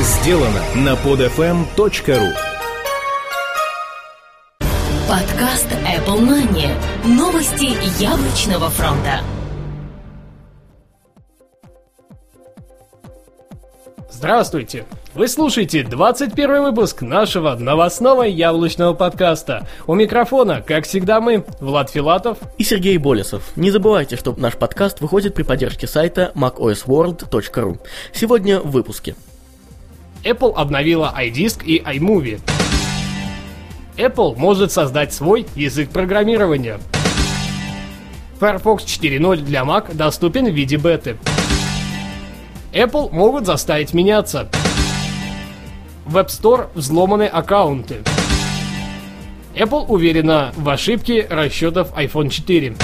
сделано на podfm.ru Подкаст Apple Money. Новости яблочного фронта. Здравствуйте! Вы слушаете 21 выпуск нашего новостного яблочного подкаста. У микрофона, как всегда, мы, Влад Филатов и Сергей Болесов. Не забывайте, что наш подкаст выходит при поддержке сайта macosworld.ru. Сегодня в выпуске. Apple обновила iDisk и iMovie. Apple может создать свой язык программирования. Firefox 4.0 для Mac доступен в виде беты. Apple могут заставить меняться. В App Store взломаны аккаунты. Apple уверена в ошибке расчетов iPhone 4.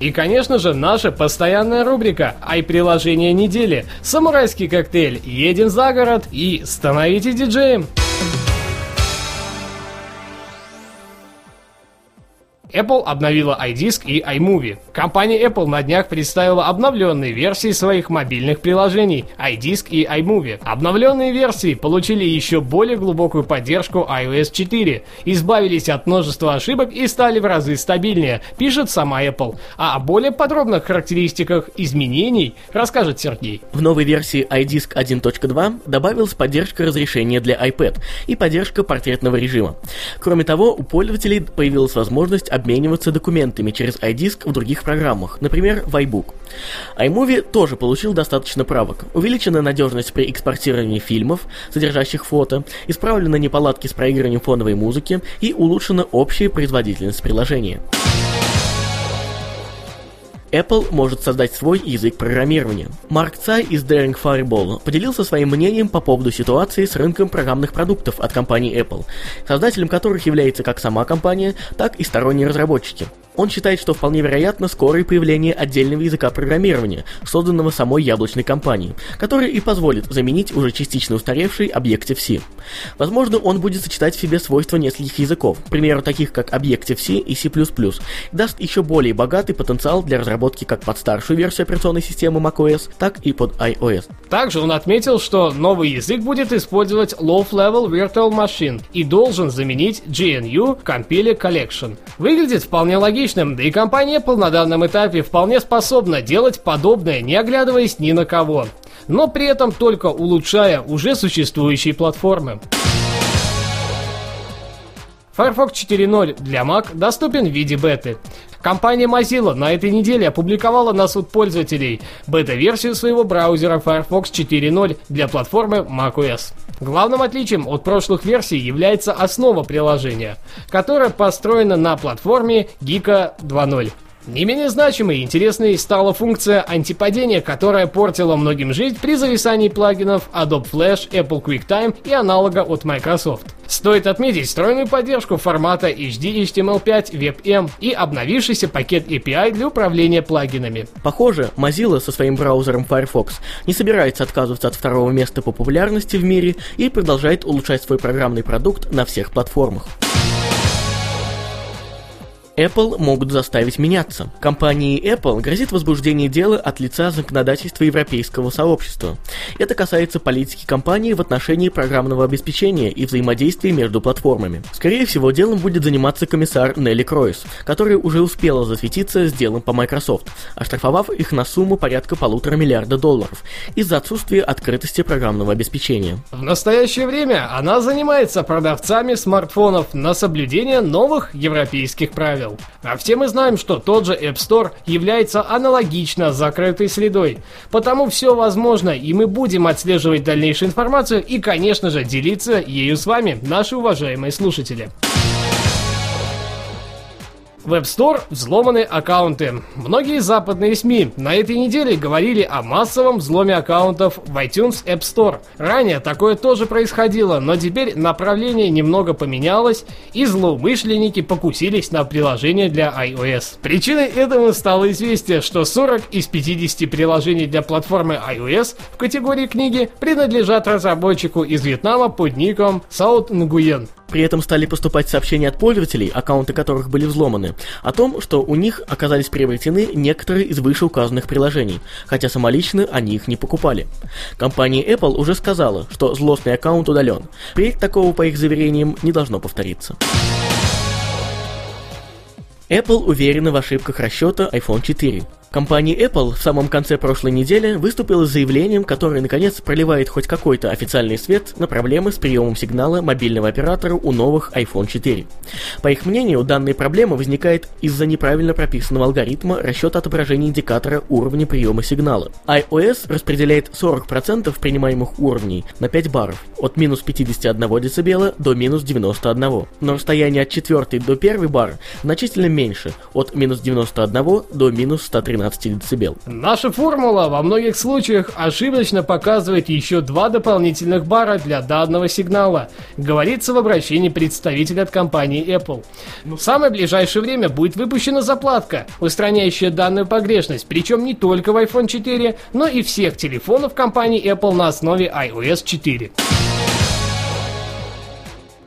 И, конечно же, наша постоянная рубрика «Ай-приложение недели», «Самурайский коктейль», «Едем за город» и «Становитесь диджеем». Apple обновила iDisk и iMovie. Компания Apple на днях представила обновленные версии своих мобильных приложений iDisk и iMovie. Обновленные версии получили еще более глубокую поддержку iOS 4, избавились от множества ошибок и стали в разы стабильнее, пишет сама Apple. А о более подробных характеристиках изменений расскажет Сергей. В новой версии iDisk 1.2 добавилась поддержка разрешения для iPad и поддержка портретного режима. Кроме того, у пользователей появилась возможность обмениваться документами через iDisk в других программах, например, в iBook. iMovie тоже получил достаточно правок. Увеличена надежность при экспортировании фильмов, содержащих фото, исправлены неполадки с проигрыванием фоновой музыки и улучшена общая производительность приложения. Apple может создать свой язык программирования. Марк Цай из Daring Fireball поделился своим мнением по поводу ситуации с рынком программных продуктов от компании Apple, создателем которых является как сама компания, так и сторонние разработчики. Он считает, что вполне вероятно скорое появление отдельного языка программирования, созданного самой яблочной компанией, который и позволит заменить уже частично устаревший Objective-C. Возможно, он будет сочетать в себе свойства нескольких языков, к примеру, таких как Objective-C и C++, и даст еще более богатый потенциал для разработки как под старшую версию операционной системы macOS, так и под iOS. Также он отметил, что новый язык будет использовать Low-Level Virtual Machine и должен заменить GNU Compile Collection. Выглядит вполне логично логичным, да и компания Apple на данном этапе вполне способна делать подобное, не оглядываясь ни на кого. Но при этом только улучшая уже существующие платформы. Firefox 4.0 для Mac доступен в виде беты. Компания Mozilla на этой неделе опубликовала на суд пользователей бета-версию своего браузера Firefox 4.0 для платформы macOS. Главным отличием от прошлых версий является основа приложения, которая построена на платформе Geeka 2.0. Не менее значимой и интересной стала функция антипадения, которая портила многим жизнь при зависании плагинов Adobe Flash, Apple QuickTime и аналога от Microsoft. Стоит отметить встроенную поддержку формата HD HTML5 WebM и обновившийся пакет API для управления плагинами. Похоже, Mozilla со своим браузером Firefox не собирается отказываться от второго места по популярности в мире и продолжает улучшать свой программный продукт на всех платформах. Apple могут заставить меняться. Компании Apple грозит возбуждение дела от лица законодательства Европейского сообщества. Это касается политики компании в отношении программного обеспечения и взаимодействия между платформами. Скорее всего, делом будет заниматься комиссар Нелли Кройс, которая уже успела засветиться с делом по Microsoft, оштрафовав их на сумму порядка полутора миллиарда долларов из-за отсутствия открытости программного обеспечения. В настоящее время она занимается продавцами смартфонов на соблюдение новых европейских правил правил. А все мы знаем, что тот же App Store является аналогично закрытой средой. Потому все возможно, и мы будем отслеживать дальнейшую информацию и, конечно же, делиться ею с вами, наши уважаемые слушатели. В App Store взломаны аккаунты. Многие западные СМИ на этой неделе говорили о массовом взломе аккаунтов в iTunes App Store. Ранее такое тоже происходило, но теперь направление немного поменялось, и злоумышленники покусились на приложение для iOS. Причиной этому стало известие, что 40 из 50 приложений для платформы iOS в категории книги принадлежат разработчику из Вьетнама под ником Саут Нгуен. При этом стали поступать сообщения от пользователей, аккаунты которых были взломаны, о том, что у них оказались приобретены некоторые из вышеуказанных приложений, хотя самолично они их не покупали. Компания Apple уже сказала, что злостный аккаунт удален. Впредь такого, по их заверениям, не должно повториться. Apple уверена в ошибках расчета iPhone 4. Компания Apple в самом конце прошлой недели выступила с заявлением, которое наконец проливает хоть какой-то официальный свет на проблемы с приемом сигнала мобильного оператора у новых iPhone 4. По их мнению, данная проблема возникает из-за неправильно прописанного алгоритма расчета отображения индикатора уровня приема сигнала. iOS распределяет 40% принимаемых уровней на 5 баров, от минус 51 дБ до минус 91, но расстояние от 4 до 1 бар значительно меньше, от минус 91 до минус 113 12 дБ. Наша формула во многих случаях ошибочно показывает еще два дополнительных бара для данного сигнала, говорится в обращении представителя от компании Apple. В самое ближайшее время будет выпущена заплатка, устраняющая данную погрешность, причем не только в iPhone 4, но и всех телефонов компании Apple на основе iOS 4.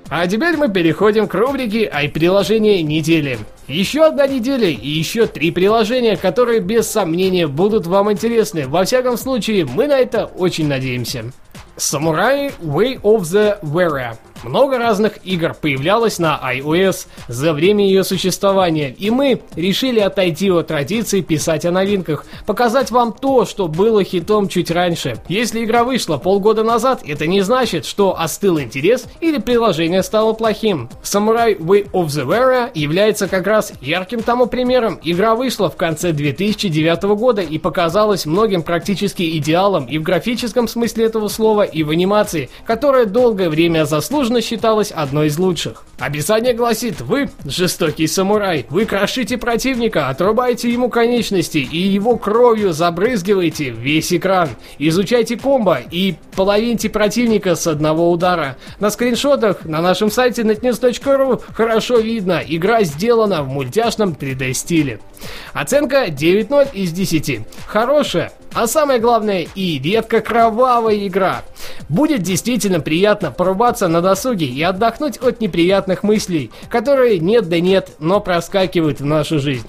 А теперь мы переходим к рубрике «Ай-приложение недели». Еще одна неделя и еще три приложения, которые без сомнения будут вам интересны. Во всяком случае, мы на это очень надеемся. Samurai Way of the Warrior много разных игр появлялось на iOS за время ее существования, и мы решили отойти от традиции писать о новинках, показать вам то, что было хитом чуть раньше. Если игра вышла полгода назад, это не значит, что остыл интерес или приложение стало плохим. Samurai Way of the Warrior является как раз ярким тому примером. Игра вышла в конце 2009 года и показалась многим практически идеалом и в графическом смысле этого слова, и в анимации, которая долгое время заслуженно заслуженно считалась одной из лучших. Описание гласит, вы, жестокий самурай, вы крошите противника, отрубаете ему конечности и его кровью забрызгиваете весь экран. Изучайте комбо и половиньте противника с одного удара. На скриншотах на нашем сайте netnews.ru хорошо видно, игра сделана в мультяшном 3D стиле. Оценка 9.0 из 10. Хорошая, а самое главное и редко кровавая игра. Будет действительно приятно порубаться на досуге и отдохнуть от неприятных мыслей, которые нет да нет, но проскакивают в нашу жизнь.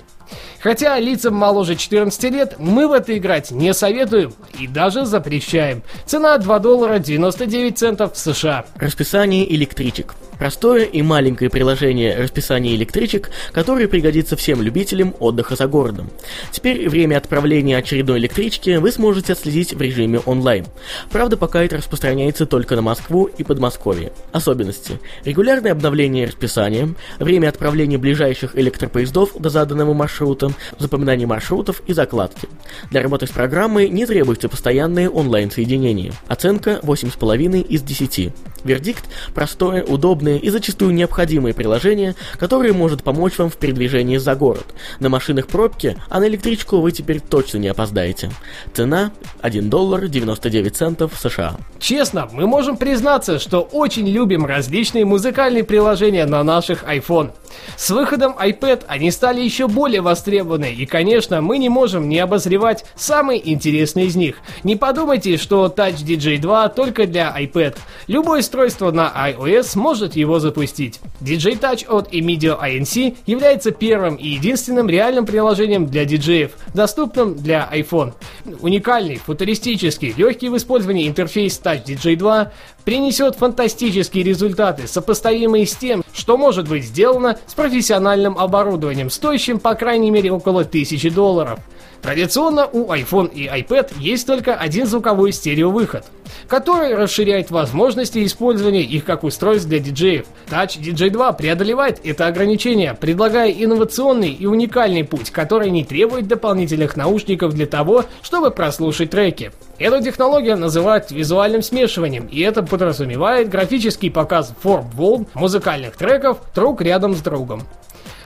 Хотя лицам моложе 14 лет мы в это играть не советуем и даже запрещаем. Цена 2 доллара 99 центов в США. Расписание электричек. Простое и маленькое приложение расписания электричек, которое пригодится всем любителям отдыха за городом. Теперь время отправления очередной электрички вы сможете отследить в режиме онлайн. Правда, пока это распространяется только на Москву и Подмосковье. Особенности. Регулярное обновление расписания, время отправления ближайших электропоездов до заданного маршрута, запоминание маршрутов и закладки. Для работы с программой не требуется постоянное онлайн-соединение. Оценка 8,5 из 10. Вердикт – простое, удобное и зачастую необходимое приложение, которое может помочь вам в передвижении за город. На машинах пробки, а на электричку вы теперь точно не опоздаете. Цена – 1 доллар 99 центов США. Честно, мы можем признаться, что очень любим различные музыкальные приложения на наших iPhone. С выходом iPad они стали еще более востребованы, и, конечно, мы не можем не обозревать самые интересные из них. Не подумайте, что Touch DJ 2 только для iPad. Любое устройство на iOS может его запустить. DJ Touch от Emedio INC является первым и единственным реальным приложением для диджеев, доступным для iPhone. Уникальный, футуристический, легкий в использовании интерфейс Touch DJ 2 принесет фантастические результаты, сопоставимые с тем, что может быть сделано с профессиональным оборудованием, стоящим по крайней мере около 1000 долларов. Традиционно у iPhone и iPad есть только один звуковой стереовыход, который расширяет возможности использования их как устройств для диджеев. Touch DJ 2 преодолевает это ограничение, предлагая инновационный и уникальный путь, который не требует дополнительных наушников для того, чтобы прослушать треки. Эту технологию называют визуальным смешиванием, и это подразумевает графический показ форм волн музыкальных треков друг рядом с другом.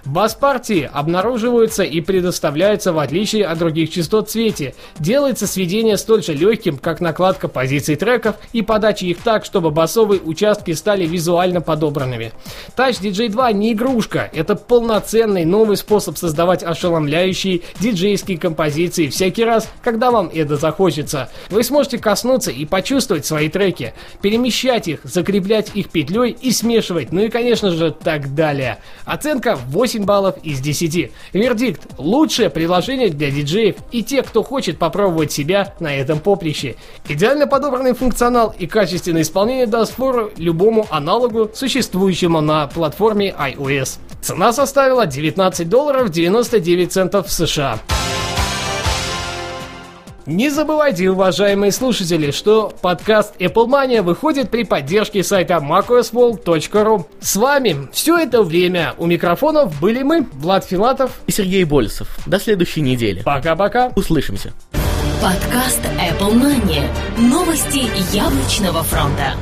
Бас-партии обнаруживаются и предоставляются в отличие от других частот цвете. Делается сведение столь же легким, как накладка позиций треков и подача их так, чтобы басовые участки стали визуально подобранными. Touch DJ 2 не игрушка, это полноценный новый способ создавать ошеломляющие диджейские композиции всякий раз, когда вам это захочется. Вы сможете коснуться и почувствовать свои треки, перемещать их, закреплять их петлей и смешивать, ну и конечно же так далее. Оценка 8 баллов из 10. Вердикт – лучшее приложение для диджеев и тех, кто хочет попробовать себя на этом поприще. Идеально подобранный функционал и качественное исполнение даст фору любому аналогу, существующему на платформе iOS. Цена составила 19 долларов 99 центов США. Не забывайте, уважаемые слушатели, что подкаст Apple Mania выходит при поддержке сайта macosworld.ru. С вами все это время у микрофонов были мы, Влад Филатов и Сергей Болесов. До следующей недели. Пока-пока. Услышимся. Подкаст Apple Mania. Новости яблочного фронта.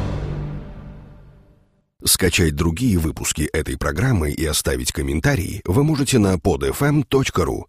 Скачать другие выпуски этой программы и оставить комментарии вы можете на podfm.ru.